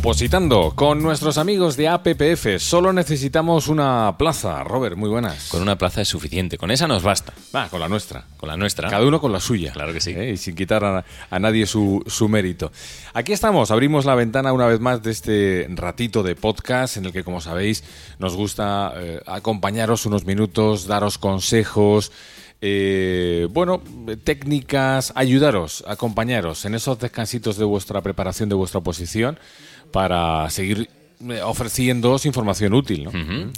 Opositando con nuestros amigos de APPF. Solo necesitamos una plaza. Robert, muy buenas. Con una plaza es suficiente, con esa nos basta. Va, con la nuestra. Con la nuestra. Cada uno con la suya. Claro que sí. ¿eh? Y sin quitar a, a nadie su, su, mérito. Aquí estamos, abrimos la ventana una vez más de este ratito de podcast en el que, como sabéis, nos gusta eh, acompañaros unos minutos, daros consejos. Eh, bueno, técnicas, ayudaros, acompañaros en esos descansitos de vuestra preparación, de vuestra oposición, para seguir eh, ofreciéndoos información útil.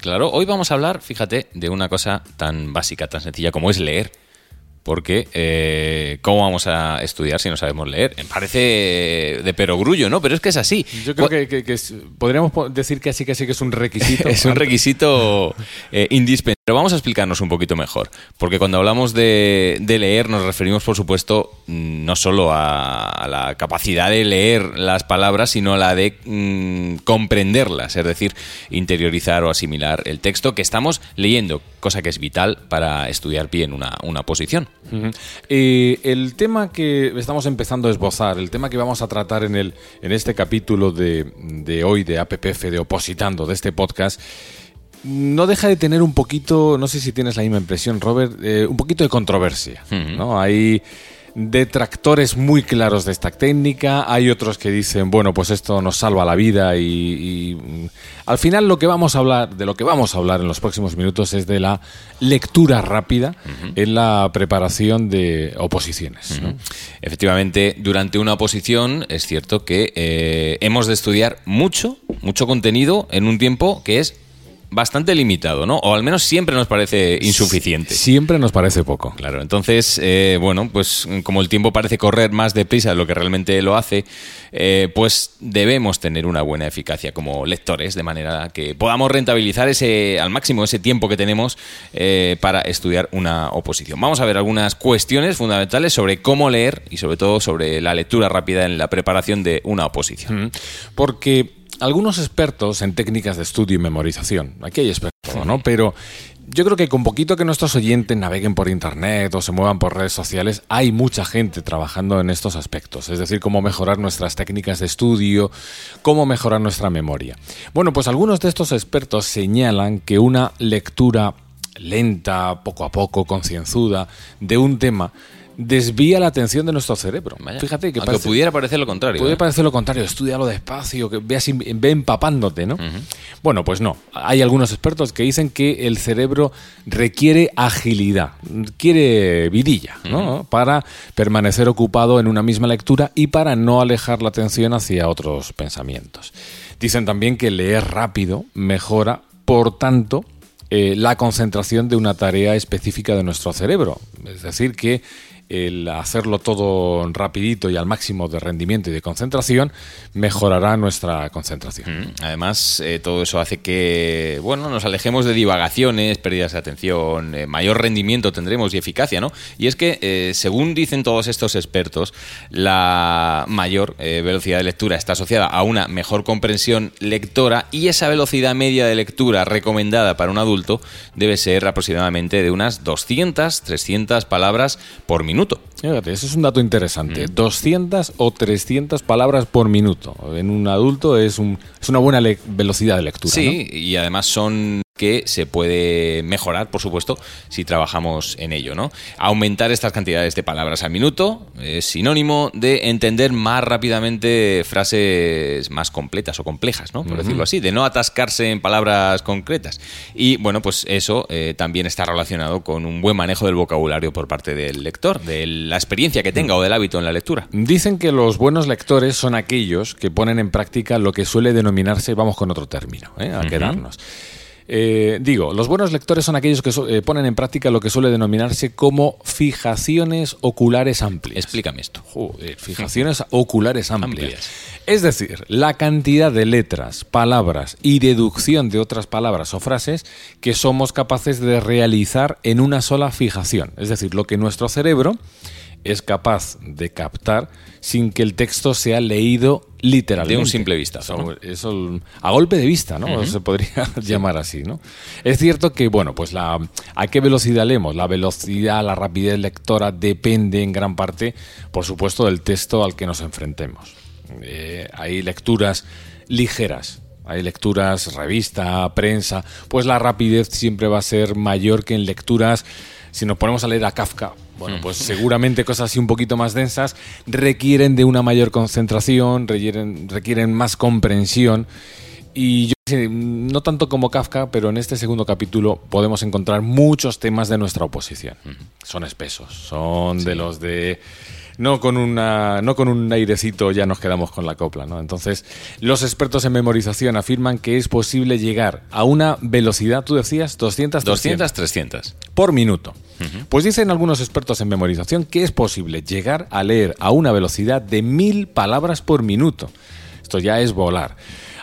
claro, hoy vamos a hablar, fíjate, de una cosa tan básica, tan sencilla como es leer. Porque, eh, ¿cómo vamos a estudiar si no sabemos leer? Parece de perogrullo, ¿no? Pero es que es así. Yo creo que, que, que es, podríamos decir que así, que sí que es un requisito. es un requisito eh, indispensable. Pero vamos a explicarnos un poquito mejor. Porque cuando hablamos de, de leer, nos referimos, por supuesto, no solo a, a, la capacidad de leer las palabras, sino a la de mmm, comprenderlas. Es decir, interiorizar o asimilar el texto que estamos leyendo, cosa que es vital para estudiar bien una, una posición. Uh -huh. eh, el tema que estamos empezando a esbozar, el tema que vamos a tratar en, el, en este capítulo de, de hoy de APPF, de Opositando, de este podcast, no deja de tener un poquito, no sé si tienes la misma impresión, Robert, eh, un poquito de controversia. Uh -huh. ¿no? Hay detractores muy claros de esta técnica, hay otros que dicen, bueno, pues esto nos salva la vida y, y, al final lo que vamos a hablar, de lo que vamos a hablar en los próximos minutos es de la lectura rápida uh -huh. en la preparación de oposiciones. Uh -huh. ¿no? Efectivamente, durante una oposición es cierto que eh, hemos de estudiar mucho, mucho contenido en un tiempo que es bastante limitado, ¿no? O al menos siempre nos parece insuficiente. Siempre nos parece poco. Claro, entonces, eh, bueno, pues como el tiempo parece correr más deprisa de lo que realmente lo hace, eh, pues debemos tener una buena eficacia como lectores, de manera que podamos rentabilizar ese al máximo ese tiempo que tenemos eh, para estudiar una oposición. Vamos a ver algunas cuestiones fundamentales sobre cómo leer y sobre todo sobre la lectura rápida en la preparación de una oposición. Porque algunos expertos en técnicas de estudio y memorización, aquí hay expertos, ¿no? Pero yo creo que con poquito que nuestros oyentes naveguen por internet o se muevan por redes sociales, hay mucha gente trabajando en estos aspectos, es decir, cómo mejorar nuestras técnicas de estudio, cómo mejorar nuestra memoria. Bueno, pues algunos de estos expertos señalan que una lectura lenta, poco a poco, concienzuda, de un tema, desvía la atención de nuestro cerebro. Vaya, Fíjate que Aunque parece, pudiera parecer lo contrario. Puede ¿eh? parecer lo contrario, estudialo despacio, que veas, ve empapándote, ¿no? Uh -huh. Bueno, pues no. Hay algunos expertos que dicen que el cerebro requiere agilidad, quiere vidilla, ¿no? Uh -huh. Para permanecer ocupado en una misma lectura y para no alejar la atención hacia otros pensamientos. Dicen también que leer rápido mejora, por tanto, eh, la concentración de una tarea específica de nuestro cerebro. Es decir, que el hacerlo todo rapidito y al máximo de rendimiento y de concentración mejorará nuestra concentración. Además, eh, todo eso hace que, bueno, nos alejemos de divagaciones, pérdidas de atención, eh, mayor rendimiento tendremos y eficacia, ¿no? Y es que, eh, según dicen todos estos expertos, la mayor eh, velocidad de lectura está asociada a una mejor comprensión lectora y esa velocidad media de lectura recomendada para un adulto debe ser aproximadamente de unas 200, 300 palabras por minuto. Fíjate, eso es un dato interesante. Mm. 200 o 300 palabras por minuto. En un adulto es, un, es una buena velocidad de lectura. Sí, ¿no? y además son que se puede mejorar, por supuesto, si trabajamos en ello, ¿no? Aumentar estas cantidades de palabras al minuto es sinónimo de entender más rápidamente frases más completas o complejas, ¿no? Por uh -huh. decirlo así, de no atascarse en palabras concretas. Y bueno, pues eso eh, también está relacionado con un buen manejo del vocabulario por parte del lector, de la experiencia que tenga uh -huh. o del hábito en la lectura. Dicen que los buenos lectores son aquellos que ponen en práctica lo que suele denominarse, vamos con otro término, ¿eh? a uh -huh. quedarnos. Eh, digo, los buenos lectores son aquellos que so, eh, ponen en práctica lo que suele denominarse como fijaciones oculares amplias. Explícame esto. Joder, fijaciones oculares amplias. amplias. Es decir, la cantidad de letras, palabras y deducción de otras palabras o frases que somos capaces de realizar en una sola fijación. Es decir, lo que nuestro cerebro es capaz de captar sin que el texto sea leído literalmente. De un simple vistazo. ¿no? Eso, a golpe de vista, ¿no? Uh -huh. Se podría llamar así, ¿no? Es cierto que, bueno, pues la, a qué velocidad leemos. La velocidad, la rapidez lectora depende en gran parte, por supuesto, del texto al que nos enfrentemos. Eh, hay lecturas ligeras. Hay lecturas, revista, prensa, pues la rapidez siempre va a ser mayor que en lecturas, si nos ponemos a leer a Kafka, bueno, pues seguramente cosas así un poquito más densas requieren de una mayor concentración, requieren, requieren más comprensión. Y yo no tanto como Kafka, pero en este segundo capítulo podemos encontrar muchos temas de nuestra oposición. Son espesos, son de los de no con una no con un airecito ya nos quedamos con la copla, ¿no? Entonces, los expertos en memorización afirman que es posible llegar a una velocidad, tú decías, 200 200 300 por minuto. Pues dicen algunos expertos en memorización que es posible llegar a leer a una velocidad de mil palabras por minuto. Esto ya es volar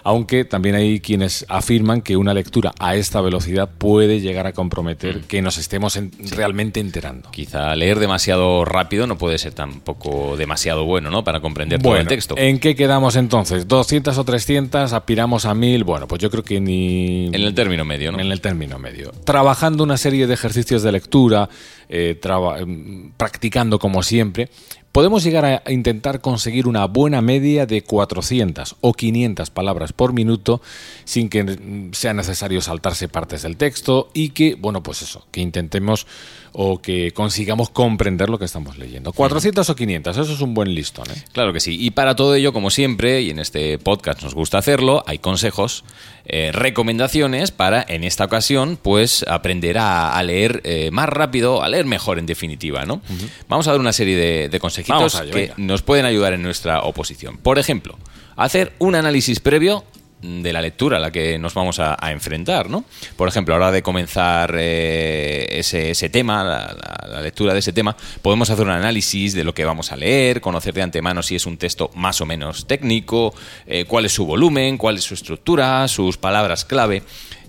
aunque también hay quienes afirman que una lectura a esta velocidad puede llegar a comprometer mm. que nos estemos realmente enterando. Quizá leer demasiado rápido no puede ser tampoco demasiado bueno, ¿no? Para comprender todo el texto. ¿En qué quedamos entonces? ¿200 o 300? ¿Aspiramos a 1000? Bueno, pues yo creo que ni... En el término medio, ¿no? En el término medio. Trabajando una serie de ejercicios de lectura, eh, mm, practicando como siempre, podemos llegar a intentar conseguir una buena media de 400 o 500 palabras por minuto sin que sea necesario saltarse partes del texto y que, bueno, pues eso, que intentemos o que consigamos comprender lo que estamos leyendo. 400 o 500, eso es un buen listón. ¿eh? Claro que sí. Y para todo ello, como siempre, y en este podcast nos gusta hacerlo, hay consejos, eh, recomendaciones para, en esta ocasión, pues aprender a, leer eh, más rápido, a leer mejor en definitiva. ¿no? Vamos a dar una serie de, de consejitos que nos pueden ayudar en nuestra oposición. Por ejemplo, hacer un análisis previo de la lectura a la que nos vamos a, enfrentar, ¿no? Por ejemplo, a la hora de comenzar eh, ese, tema, la, lectura de ese tema, podemos hacer un análisis de lo que vamos a leer, conocer de antemano si es un texto más o menos técnico, eh, cuál es su volumen, cuál es su estructura, sus palabras clave.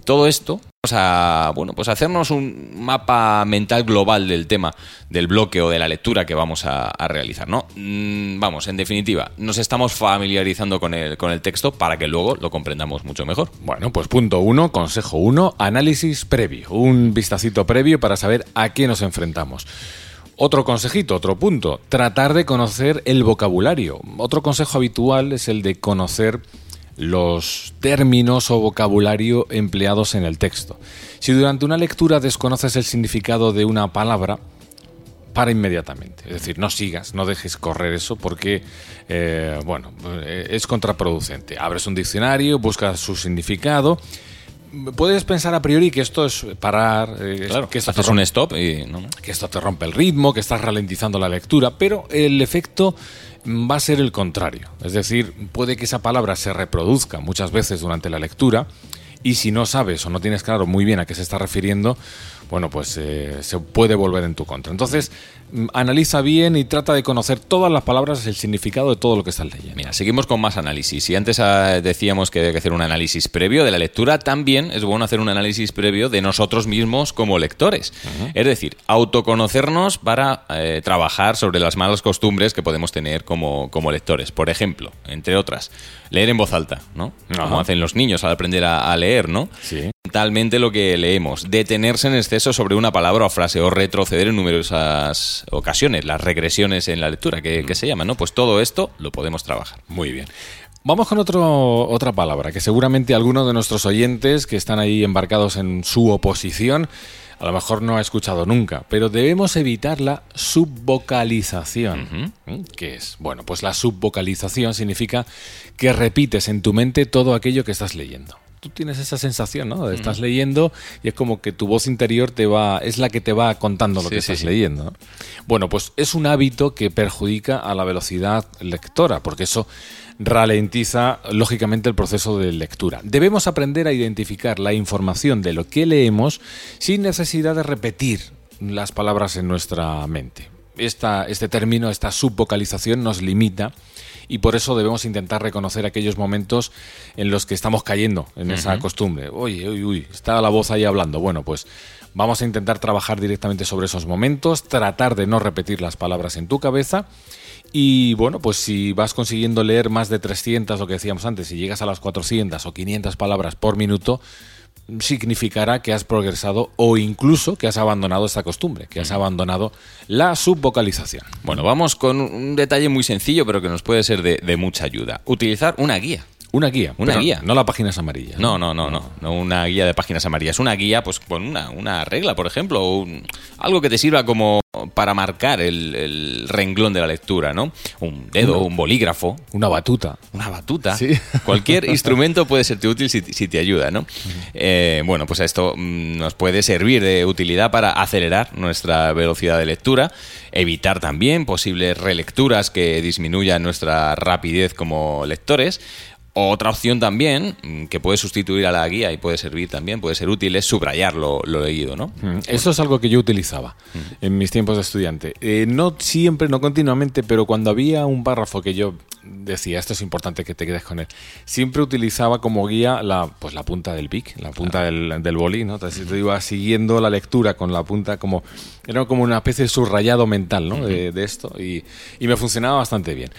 Todo esto Vamos a bueno, pues hacernos un mapa mental global del tema del bloque o de la lectura que vamos a, realizar, ¿no? Mm, vamos, en definitiva, nos estamos familiarizando con el, con el texto para que luego lo comprendamos mucho mejor. Bueno, pues punto uno, consejo uno, análisis previo, un vistacito previo para saber a qué nos enfrentamos. Otro consejito, otro punto, tratar de conocer el vocabulario. Otro consejo habitual es el de conocer los términos o vocabulario empleados en el texto. Si durante una lectura desconoces el significado de una palabra, para inmediatamente. Es decir, no sigas, no dejes correr eso porque, eh, bueno, eh, es contraproducente. Abres un diccionario, buscas su significado. Puedes pensar a priori que esto es parar, eh, que esto haces un stop y que esto te rompe el ritmo, que estás ralentizando la lectura, pero el efecto va a ser el contrario. Es decir, puede que esa palabra se reproduzca muchas veces durante la lectura y si no sabes o no tienes claro muy bien a qué se está refiriendo, bueno, pues eh, se puede volver en tu contra. Entonces, analiza bien y trata de conocer todas las palabras, el significado de todo lo que estás leyendo. Mira, seguimos con más análisis. Y antes ah, decíamos que hay que hacer un análisis previo de la lectura, también es bueno hacer un análisis previo de nosotros mismos como lectores. Es decir, autoconocernos para eh, trabajar sobre las malas costumbres que podemos tener como, como lectores. Por ejemplo, entre otras, leer en voz alta, ¿no? Como hacen los niños al aprender a, a leer, ¿no? Sí. Mentalmente lo que leemos, detenerse en exceso sobre una palabra o frase o retroceder en numerosas ocasiones, las regresiones en la lectura que, se llaman, ¿no? Pues todo esto lo podemos trabajar. Muy bien. Vamos con otro, otra palabra que seguramente algunos de nuestros oyentes que están ahí embarcados en su oposición a lo mejor no ha escuchado nunca, pero debemos evitar la subvocalización. ¿Qué es? Bueno, pues la subvocalización significa que repites en tu mente todo aquello que estás leyendo tú tienes esa sensación, ¿no? Estás leyendo y es como que tu voz interior te va, es la que te va contando lo que estás leyendo. Bueno, pues es un hábito que perjudica a la velocidad lectora, porque eso ralentiza lógicamente el proceso de lectura. Debemos aprender a identificar la información de lo que leemos sin necesidad de repetir las palabras en nuestra mente. Esta, este término, esta subvocalización nos limita y por eso debemos intentar reconocer aquellos momentos en los que estamos cayendo en esa costumbre. Oye, uy, uy, está la voz ahí hablando. Bueno, pues vamos a intentar trabajar directamente sobre esos momentos, tratar de no repetir las palabras en tu cabeza. Y bueno, pues si vas consiguiendo leer más de 300, lo que decíamos antes, si llegas a las 400 o 500 palabras por minuto, significará que has progresado o incluso que has abandonado esta costumbre, que has abandonado la subvocalización. Bueno, vamos con un detalle muy sencillo, pero que nos puede ser de, mucha ayuda. Utilizar una guía. Una guía. Una pero guía. No las páginas amarillas. No, no, no, no, no una guía de páginas amarillas, una guía pues con una, una regla, por ejemplo, o un- algo que te sirva como para marcar el, el renglón de la lectura, ¿no? Un dedo, un bolígrafo, Una batuta. una batuta. Sí. Cualquier instrumento puede serte útil si, si te ayuda, ¿no? Eh, bueno, pues esto mm, nos puede servir de utilidad para acelerar nuestra velocidad de lectura, evitar también posibles relecturas que disminuyan nuestra rapidez como lectores. Otra opción también, mm, que puede sustituir a la guía y puede servir también, puede ser útil, es subrayar lo, lo leído, ¿no? Mm, Eso es algo que yo utilizaba en mis tiempos de estudiante. Eh, no siempre, no continuamente, pero cuando había un párrafo que yo decía, esto es importante que te quedes con él, siempre utilizaba como guía la, pues la punta del pic, la punta del, del bolí, ¿no? Entonces yo iba siguiendo la lectura con la punta como, era como una especie de subrayado mental, ¿no? de, de esto y, y me funcionaba bastante bien.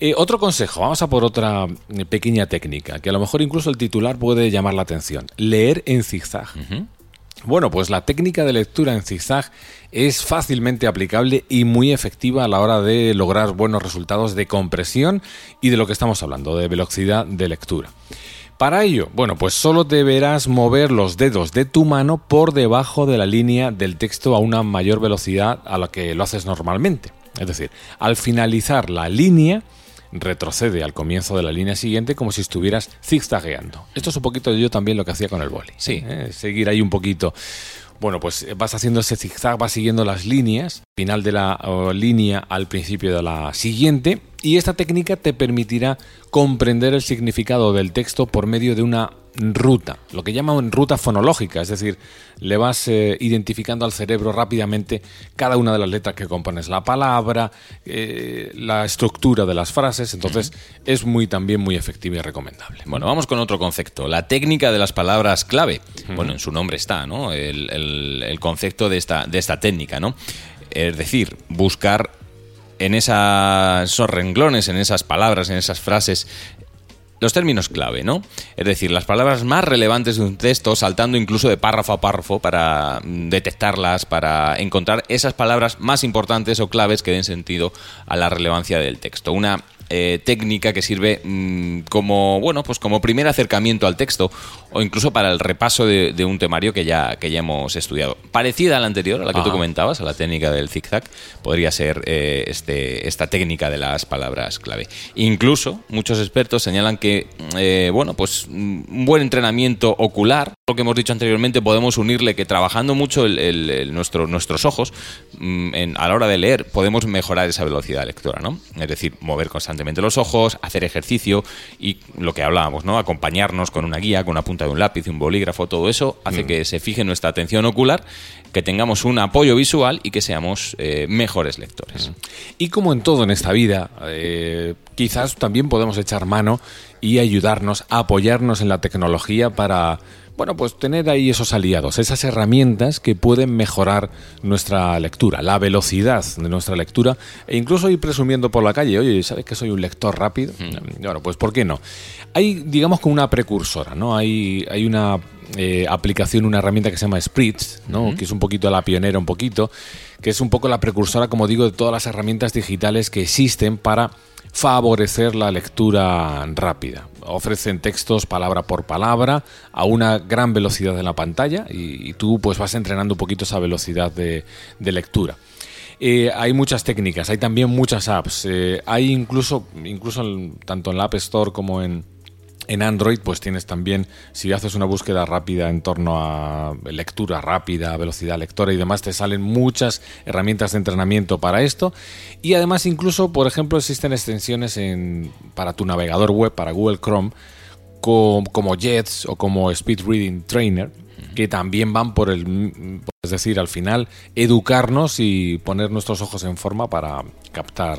Eh, otro consejo, vamos a por otra eh, pequeña técnica, que a lo mejor incluso el titular puede llamar la atención. Leer en zigzag. Bueno, pues la técnica de lectura en zigzag es fácilmente aplicable y muy efectiva a la hora de lograr buenos resultados de compresión y de lo que estamos hablando, de velocidad de lectura. Para ello, bueno, pues solo deberás mover los dedos de tu mano por debajo de la línea del texto a una mayor velocidad a la que lo haces normalmente. Es decir, al finalizar la línea, retrocede al comienzo de la línea siguiente como si estuvieras zigzagueando. Esto es un poquito yo también lo que hacía con el boli. Sí. ¿eh? Seguir ahí un poquito. Bueno, pues vas haciendo ese zigzag, vas siguiendo las líneas, final de la línea al principio de la siguiente, y esta técnica te permitirá comprender el significado del texto por medio de una ruta, lo que llaman ruta fonológica, es decir, le vas eh, identificando al cerebro rápidamente cada una de las letras que compones la palabra, eh, la estructura de las frases, entonces es muy también muy efectiva y recomendable. Bueno, vamos con otro concepto, la técnica de las palabras clave. Bueno, en su nombre está, ¿no? El, el- el concepto de esta, de esta técnica, ¿no? Es decir, buscar en esa- esos renglones, en esas palabras, en esas frases, los términos clave, ¿no? Es decir, las palabras más relevantes de un texto, saltando incluso de párrafo a párrafo para mm, detectarlas, para encontrar esas palabras más importantes o claves que den sentido a la relevancia del texto. Una eh, técnica que sirve mm, como, bueno, pues como primer acercamiento al texto o incluso para el repaso de, de un temario que ya, que ya hemos estudiado. Parecida a la anterior, a la que tú comentabas, a la técnica del zigzag, podría ser eh, este, esta técnica de las palabras clave. Incluso muchos expertos señalan que, eh, bueno, pues mm, un buen entrenamiento ocular, lo que hemos dicho anteriormente, podemos unirle que trabajando mucho el- el- el- nuestro, nuestros ojos mm, en- a la hora de leer, podemos mejorar esa velocidad lectora, ¿no? Es decir, mover constantemente los ojos, hacer ejercicio y lo que hablábamos, ¿no? Acompañarnos con una guía, con una punta de un lápiz, un bolígrafo, todo eso hace que se fije nuestra atención ocular, que tengamos un apoyo visual y que seamos eh, mejores lectores. Y como en todo en esta vida, eh, quizás también podemos echar mano y ayudarnos, apoyarnos en la tecnología para, bueno, pues tener ahí esos aliados, esas herramientas que pueden mejorar nuestra lectura, la velocidad de nuestra lectura e incluso ir presumiendo por la calle, oye, ¿sabes que soy un lector rápido? Bueno, pues ¿por qué no? Hay, digamos, como una precursora, ¿no? Hay, hay una eh, aplicación, una herramienta que se llama Spritz, ¿no? que es un poquito la pionera, un poquito, que es un poco la precursora, como digo, de todas las herramientas digitales que existen para favorecer la lectura rápida. Ofrecen textos palabra por palabra a una gran velocidad en la pantalla y, tú pues vas entrenando un poquito esa velocidad de, lectura. Eh, hay muchas técnicas, hay también muchas apps. eh, hay incluso, incluso tanto en la App Store como en, en Android, pues tienes también, si haces una búsqueda rápida en torno a lectura rápida, velocidad lectora y demás, te salen muchas herramientas de entrenamiento para esto. Y además, incluso, por ejemplo, existen extensiones en, para tu navegador web, para Google Chrome, co- como Jets o como Speed Reading Trainer, que también van por el. Es decir, al final, educarnos y poner nuestros ojos en forma para captar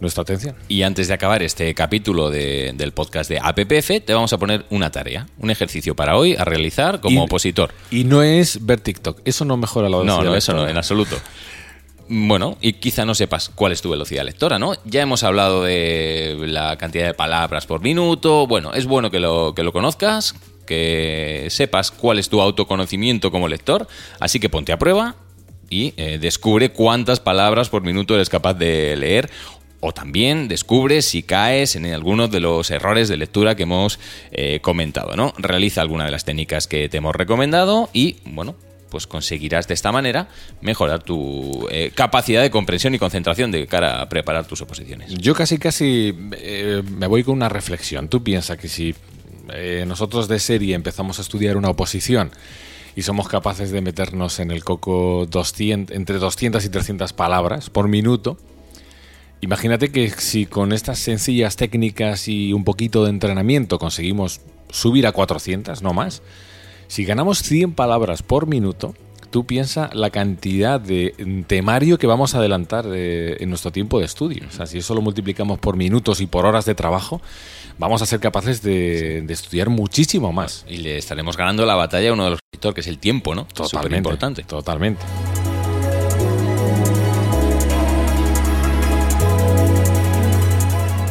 nuestra atención. Y antes de acabar este capítulo de- del podcast de APPF, te vamos a poner una tarea, un ejercicio para hoy a realizar como Y- opositor. Y no es ver TikTok. Eso no mejora la No, velocidad. no, eso no, en absoluto. Bueno, y quizá no sepas cuál es tu velocidad lectora, ¿no? Ya hemos hablado de la cantidad de palabras por minuto. Bueno, es bueno que lo, que lo conozcas, que sepas cuál es tu autoconocimiento como lector. Así que ponte a prueba y eh, descubre cuántas palabras por minuto eres capaz de leer o también descubres si caes en algunos de los errores de lectura que hemos eh, comentado, ¿no? Realiza alguna de las técnicas que te hemos recomendado y, bueno, pues conseguirás de esta manera mejorar tu eh, capacidad de comprensión y concentración de cara a preparar tus oposiciones. Yo casi, casi eh, me voy con una reflexión. Tú piensas que si nosotros de serie empezamos a estudiar una oposición y somos capaces de meternos en el coco 200, entre 200 y 300 palabras por minuto, Imagínate que si con estas sencillas técnicas y un poquito de entrenamiento conseguimos subir a 400, no más, si ganamos 100 palabras por minuto, tú piensa la cantidad de temario que vamos a adelantar en nuestro tiempo de estudio. O sea, si eso lo multiplicamos por minutos y por horas de trabajo, vamos a ser capaces de, estudiar muchísimo más. Y le estaremos ganando la batalla a uno de los que es el tiempo, ¿no? Totalmente. importante. Totalmente.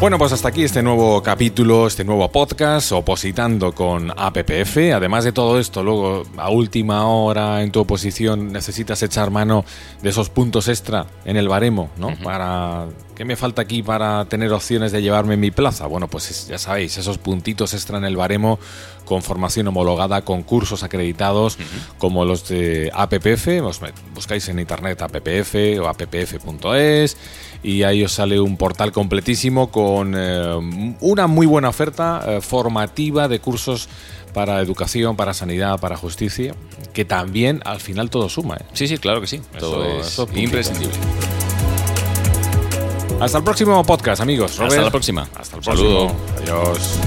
Bueno, pues hasta aquí este nuevo capítulo, este nuevo podcast, opositando con APPF. Además de todo esto, luego a última hora en tu oposición necesitas echar mano de esos puntos extra en el baremo, ¿no? Para ¿Qué me falta aquí para tener opciones de llevarme mi plaza? Bueno, pues ya sabéis, esos puntitos extra en el baremo con formación homologada, con cursos acreditados como los de APPF, buscáis en internet APPF o appf.es y ahí os sale un portal completísimo con eh, una muy buena oferta eh, formativa de cursos para educación, para sanidad, para justicia, que también al final todo suma. ¿eh? Sí, sí, claro que sí. todo es imprescindible. Hasta el próximo podcast, amigos. Hasta la próxima. Hasta el próximo. Adiós.